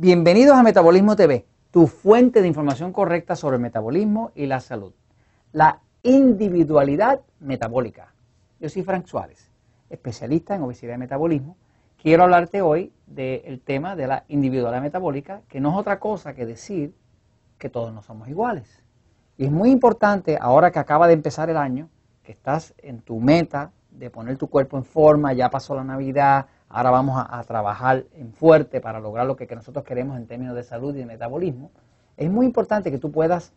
Bienvenidos a Metabolismo TV, tu fuente de información correcta sobre el metabolismo y la salud. La individualidad metabólica. Yo soy Frank Suárez, especialista en obesidad y metabolismo. Quiero hablarte hoy del tema de la individualidad metabólica, que no es otra cosa que decir que todos no somos iguales. Y es muy importante, ahora que acaba de empezar el año, que estás en tu meta de poner tu cuerpo en forma, ya pasó la Navidad, ahora vamos a, trabajar en fuerte para lograr lo que, que nosotros queremos en términos de salud y de metabolismo, es muy importante que tú puedas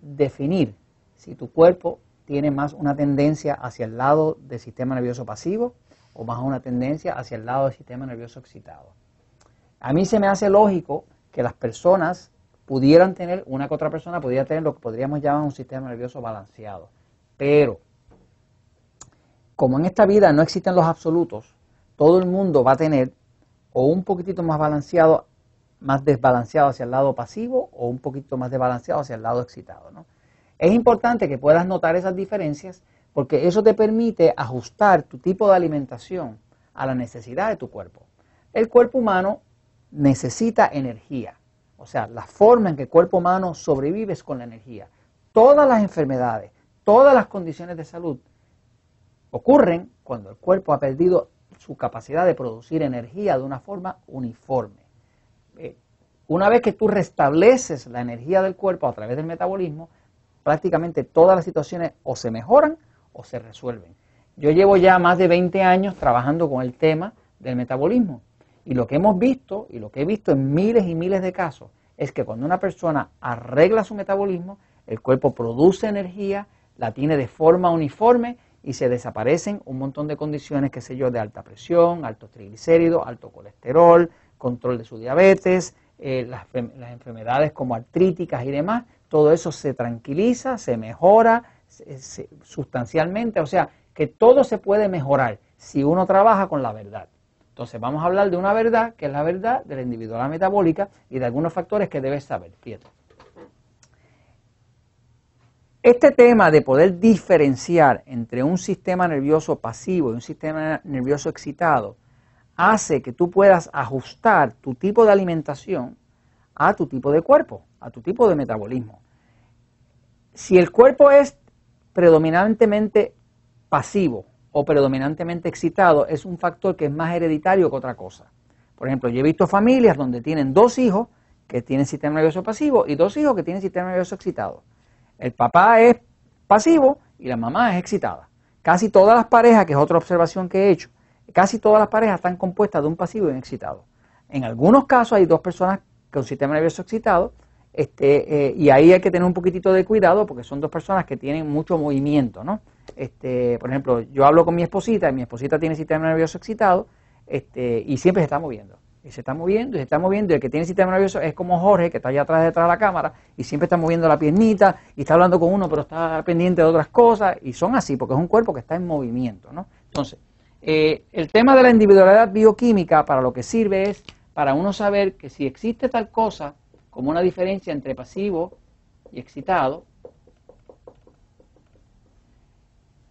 definir si tu cuerpo tiene más una tendencia hacia el lado del sistema nervioso pasivo o más una tendencia hacia el lado del sistema nervioso excitado. A mí se me hace lógico que las personas pudieran tener, una que otra persona pudiera tener lo que podríamos llamar un sistema nervioso balanceado. Pero, como en esta vida no existen los absolutos, todo el mundo va a tener o un poquitito más balanceado, más desbalanceado hacia el lado pasivo o un poquito más desbalanceado hacia el lado excitado. Es importante que puedas notar esas diferencias porque eso te permite ajustar tu tipo de alimentación a la necesidad de tu cuerpo. El cuerpo humano necesita energía, o sea, la forma en que el cuerpo humano sobrevive es con la energía. Todas las enfermedades, todas las condiciones de salud ocurren cuando el cuerpo ha perdido su capacidad de producir energía de una forma uniforme. Eh, una vez que tú restableces la energía del cuerpo a través del metabolismo, prácticamente todas las situaciones o se mejoran o se resuelven. Yo llevo ya más de 20 años trabajando con el tema del metabolismo y lo que hemos visto y lo que he visto en miles y miles de casos es que cuando una persona arregla su metabolismo, el cuerpo produce energía, la tiene de forma uniforme y se desaparecen un montón de condiciones, qué sé yo, de alta presión, alto triglicéridos, alto colesterol, control de su diabetes, eh, las, enfermedades como artríticas y demás, todo eso se tranquiliza, se mejora sustancialmente, o sea, que todo se puede mejorar si uno trabaja con la verdad. Entonces vamos a hablar de una verdad, que es la verdad de la individualidad metabólica y de algunos factores que debes saber. Fíjate. Este tema de poder diferenciar entre un sistema nervioso pasivo y un sistema nervioso excitado hace que tú puedas ajustar tu tipo de alimentación a tu tipo de cuerpo, a tu tipo de metabolismo. Si el cuerpo es predominantemente pasivo o predominantemente excitado, es un factor que es más hereditario que otra cosa. Por ejemplo, yo he visto familias donde tienen dos hijos que tienen sistema nervioso pasivo y dos hijos que tienen sistema nervioso excitado. El papá es pasivo y la mamá es excitada. Casi todas las parejas, que es otra observación que he hecho, casi todas las parejas están compuestas de un pasivo y un excitado. En algunos casos hay dos personas con sistema nervioso excitado este, eh, y ahí hay que tener un poquitito de cuidado porque son dos personas que tienen mucho movimiento, ¿no? Este, por ejemplo, yo hablo con mi esposita y mi esposita tiene sistema nervioso excitado este, y siempre se está moviendo y se está moviendo y se está moviendo. Y el que tiene sistema nervioso es como Jorge, que está allá atrás detrás de la cámara y siempre está moviendo la piernita y está hablando con uno, pero está pendiente de otras cosas. Y son así, porque es un cuerpo que está en movimiento. ¿no? Entonces, eh, el tema de la individualidad bioquímica para lo que sirve es para uno saber que si existe tal cosa como una diferencia entre pasivo y excitado,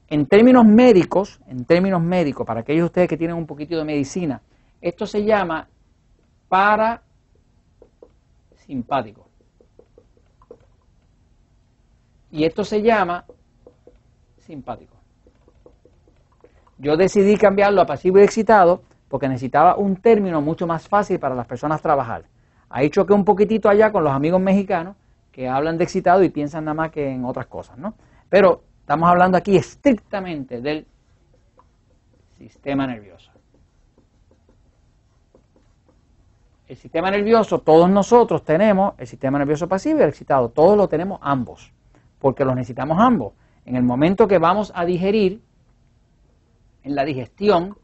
en términos médicos, en términos médicos, para aquellos de ustedes que tienen un poquito de medicina, esto se llama parasimpático. Y esto se llama simpático. Yo decidí cambiarlo a pasivo y excitado porque necesitaba un término mucho más fácil para las personas trabajar. Ahí choqué un poquitito allá con los amigos mexicanos que hablan de excitado y piensan nada más que en otras cosas, ¿no? Pero estamos hablando aquí estrictamente del sistema nervioso. El sistema nervioso, todos nosotros tenemos el sistema nervioso pasivo y el excitado, todos lo tenemos ambos, porque los necesitamos ambos. En el momento que vamos a digerir, en la digestión,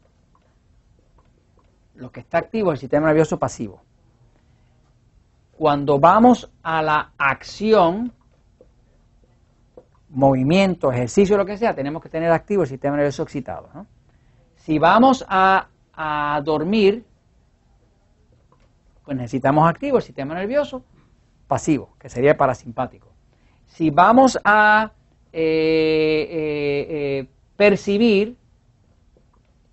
lo que está activo es el sistema nervioso pasivo. Cuando vamos a la acción, movimiento, ejercicio, lo que sea, tenemos que tener activo el sistema nervioso excitado. Si vamos a, a dormir, pues necesitamos activo el sistema nervioso pasivo, que sería parasimpático. Si vamos a eh, eh, eh, percibir,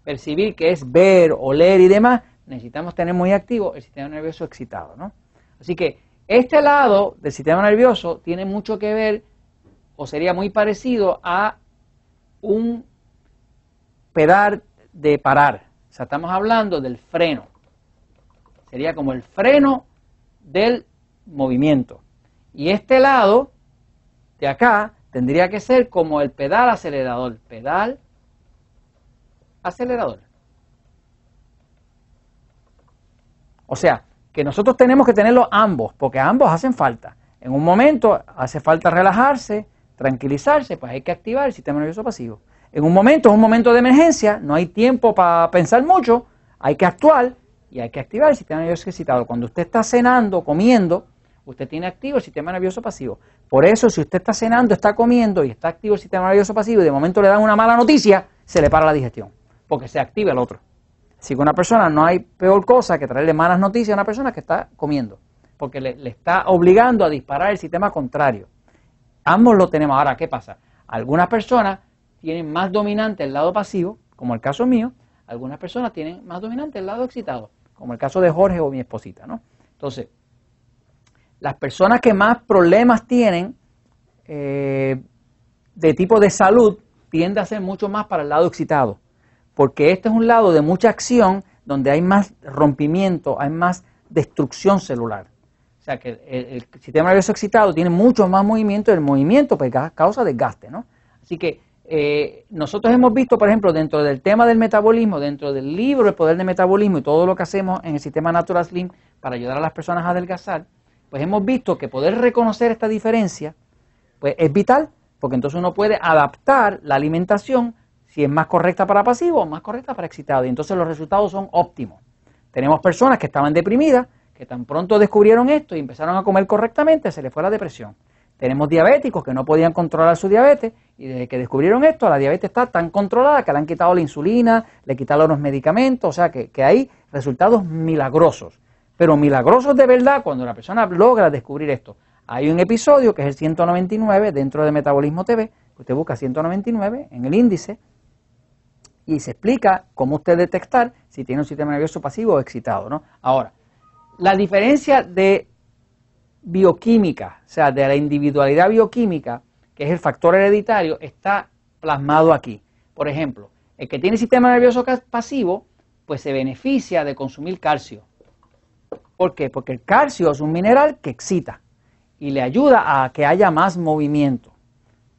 percibir que es ver, oler y demás, necesitamos tener muy activo el sistema nervioso excitado, ¿no? Así que este lado del sistema nervioso tiene mucho que ver o sería muy parecido a un pedal de parar. O sea, estamos hablando del freno. Sería como el freno del movimiento. Y este lado de acá tendría que ser como el pedal acelerador. Pedal acelerador. O sea, que nosotros tenemos que tenerlos ambos, porque ambos hacen falta. En un momento hace falta relajarse, tranquilizarse, pues hay que activar el sistema nervioso pasivo. En un momento es un momento de emergencia, no hay tiempo para pensar mucho, hay que actuar y hay que activar el sistema nervioso excitado. Cuando usted está cenando, comiendo, usted tiene activo el sistema nervioso pasivo. Por eso, si usted está cenando, está comiendo y está activo el sistema nervioso pasivo y de momento le dan una mala noticia, se le para la digestión, porque se activa el otro. Si con una persona no hay peor cosa que traerle malas noticias a una persona que está comiendo, porque le, le está obligando a disparar el sistema contrario. Ambos lo tenemos. Ahora, ¿qué pasa? Algunas personas tienen más dominante el lado pasivo, como el caso mío, algunas personas tienen más dominante el lado excitado, como el caso de Jorge o mi esposita, ¿no? Entonces, las personas que más problemas tienen eh, de tipo de salud tienden a ser mucho más para el lado excitado, porque este es un lado de mucha acción donde hay más rompimiento, hay más destrucción celular. O sea que el, sistema nervioso excitado tiene mucho más movimiento y el movimiento pues, causa desgaste, ¿no? Así que eh, nosotros hemos visto, por ejemplo, dentro del tema del metabolismo, dentro del libro El Poder del Metabolismo y todo lo que hacemos en el sistema Natural Slim para ayudar a las personas a adelgazar, pues hemos visto que poder reconocer esta diferencia pues es vital, porque entonces uno puede adaptar la alimentación si es más correcta para pasivo o más correcta para excitado, y entonces los resultados son óptimos. Tenemos personas que estaban deprimidas, que tan pronto descubrieron esto y empezaron a comer correctamente, se les fue la depresión. Tenemos diabéticos que no podían controlar su diabetes y desde que descubrieron esto, la diabetes está tan controlada que le han quitado la insulina, le quitaron los medicamentos, o sea que, que hay resultados milagrosos. Pero milagrosos de verdad cuando la persona logra descubrir esto. Hay un episodio que es el 199 dentro de Metabolismo TV, usted busca 199 en el índice y se explica cómo usted detectar si tiene un sistema nervioso pasivo o excitado. ¿no? Ahora, la diferencia de bioquímica, o sea, de la individualidad bioquímica, que es el factor hereditario, está plasmado aquí. Por ejemplo, el que tiene sistema nervioso pasivo, pues se beneficia de consumir calcio. ¿Por qué? Porque el calcio es un mineral que excita y le ayuda a que haya más movimiento.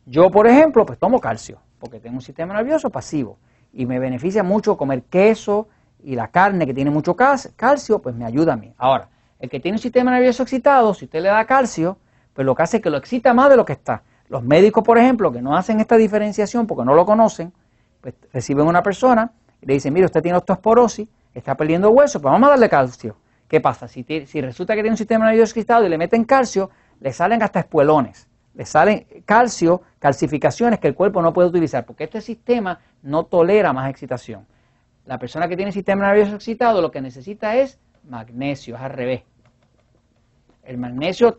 Yo, por ejemplo, pues tomo calcio, porque tengo un sistema nervioso pasivo y me beneficia mucho comer queso y la carne que tiene mucho calcio, pues me ayuda a mí. Ahora, el que tiene un sistema nervioso excitado, si usted le da calcio, pues lo que hace es que lo excita más de lo que está. Los médicos, por ejemplo, que no hacen esta diferenciación porque no lo conocen, pues reciben una persona y le dicen, mire, usted tiene osteoporosis, está perdiendo hueso, pues vamos a darle calcio. ¿Qué pasa? Si, si resulta que tiene un sistema nervioso excitado y le meten calcio, le salen hasta espuelones, le salen calcio, calcificaciones que el cuerpo no puede utilizar, porque este sistema no tolera más excitación. La persona que tiene sistema nervioso excitado lo que necesita es magnesio, es al revés. El magnesio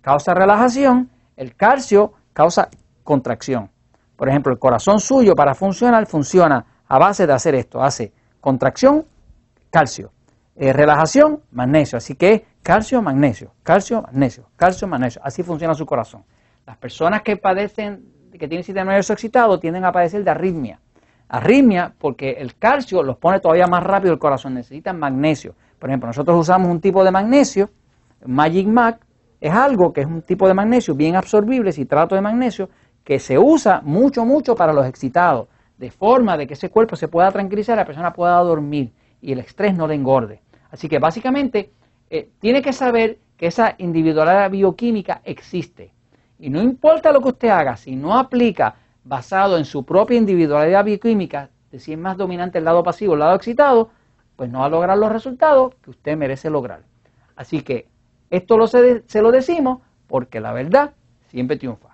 causa relajación, el calcio causa contracción. Por ejemplo, el corazón suyo para funcionar funciona a base de hacer esto, hace contracción, calcio. Eh, relajación, magnesio. Así que calcio, magnesio, calcio, magnesio, calcio, magnesio. Así funciona su corazón. Las personas que padecen, que tienen sistema nervioso excitado, tienden a padecer de arritmia. Arritmia porque el calcio los pone todavía más rápido el corazón, necesitan magnesio. Por ejemplo, nosotros usamos un tipo de magnesio, Magic Mag, es algo que es un tipo de magnesio bien absorbible, citrato de magnesio, que se usa mucho, mucho para los excitados, de forma de que ese cuerpo se pueda tranquilizar, la persona pueda dormir y el estrés no le engorde. Así que básicamente eh, tiene que saber que esa individualidad bioquímica existe. Y no importa lo que usted haga, si no aplica basado en su propia individualidad bioquímica, de si es más dominante el lado pasivo el lado excitado, pues no va a lograr los resultados que usted merece lograr. Así que esto lo se, se lo decimos porque la verdad siempre triunfa.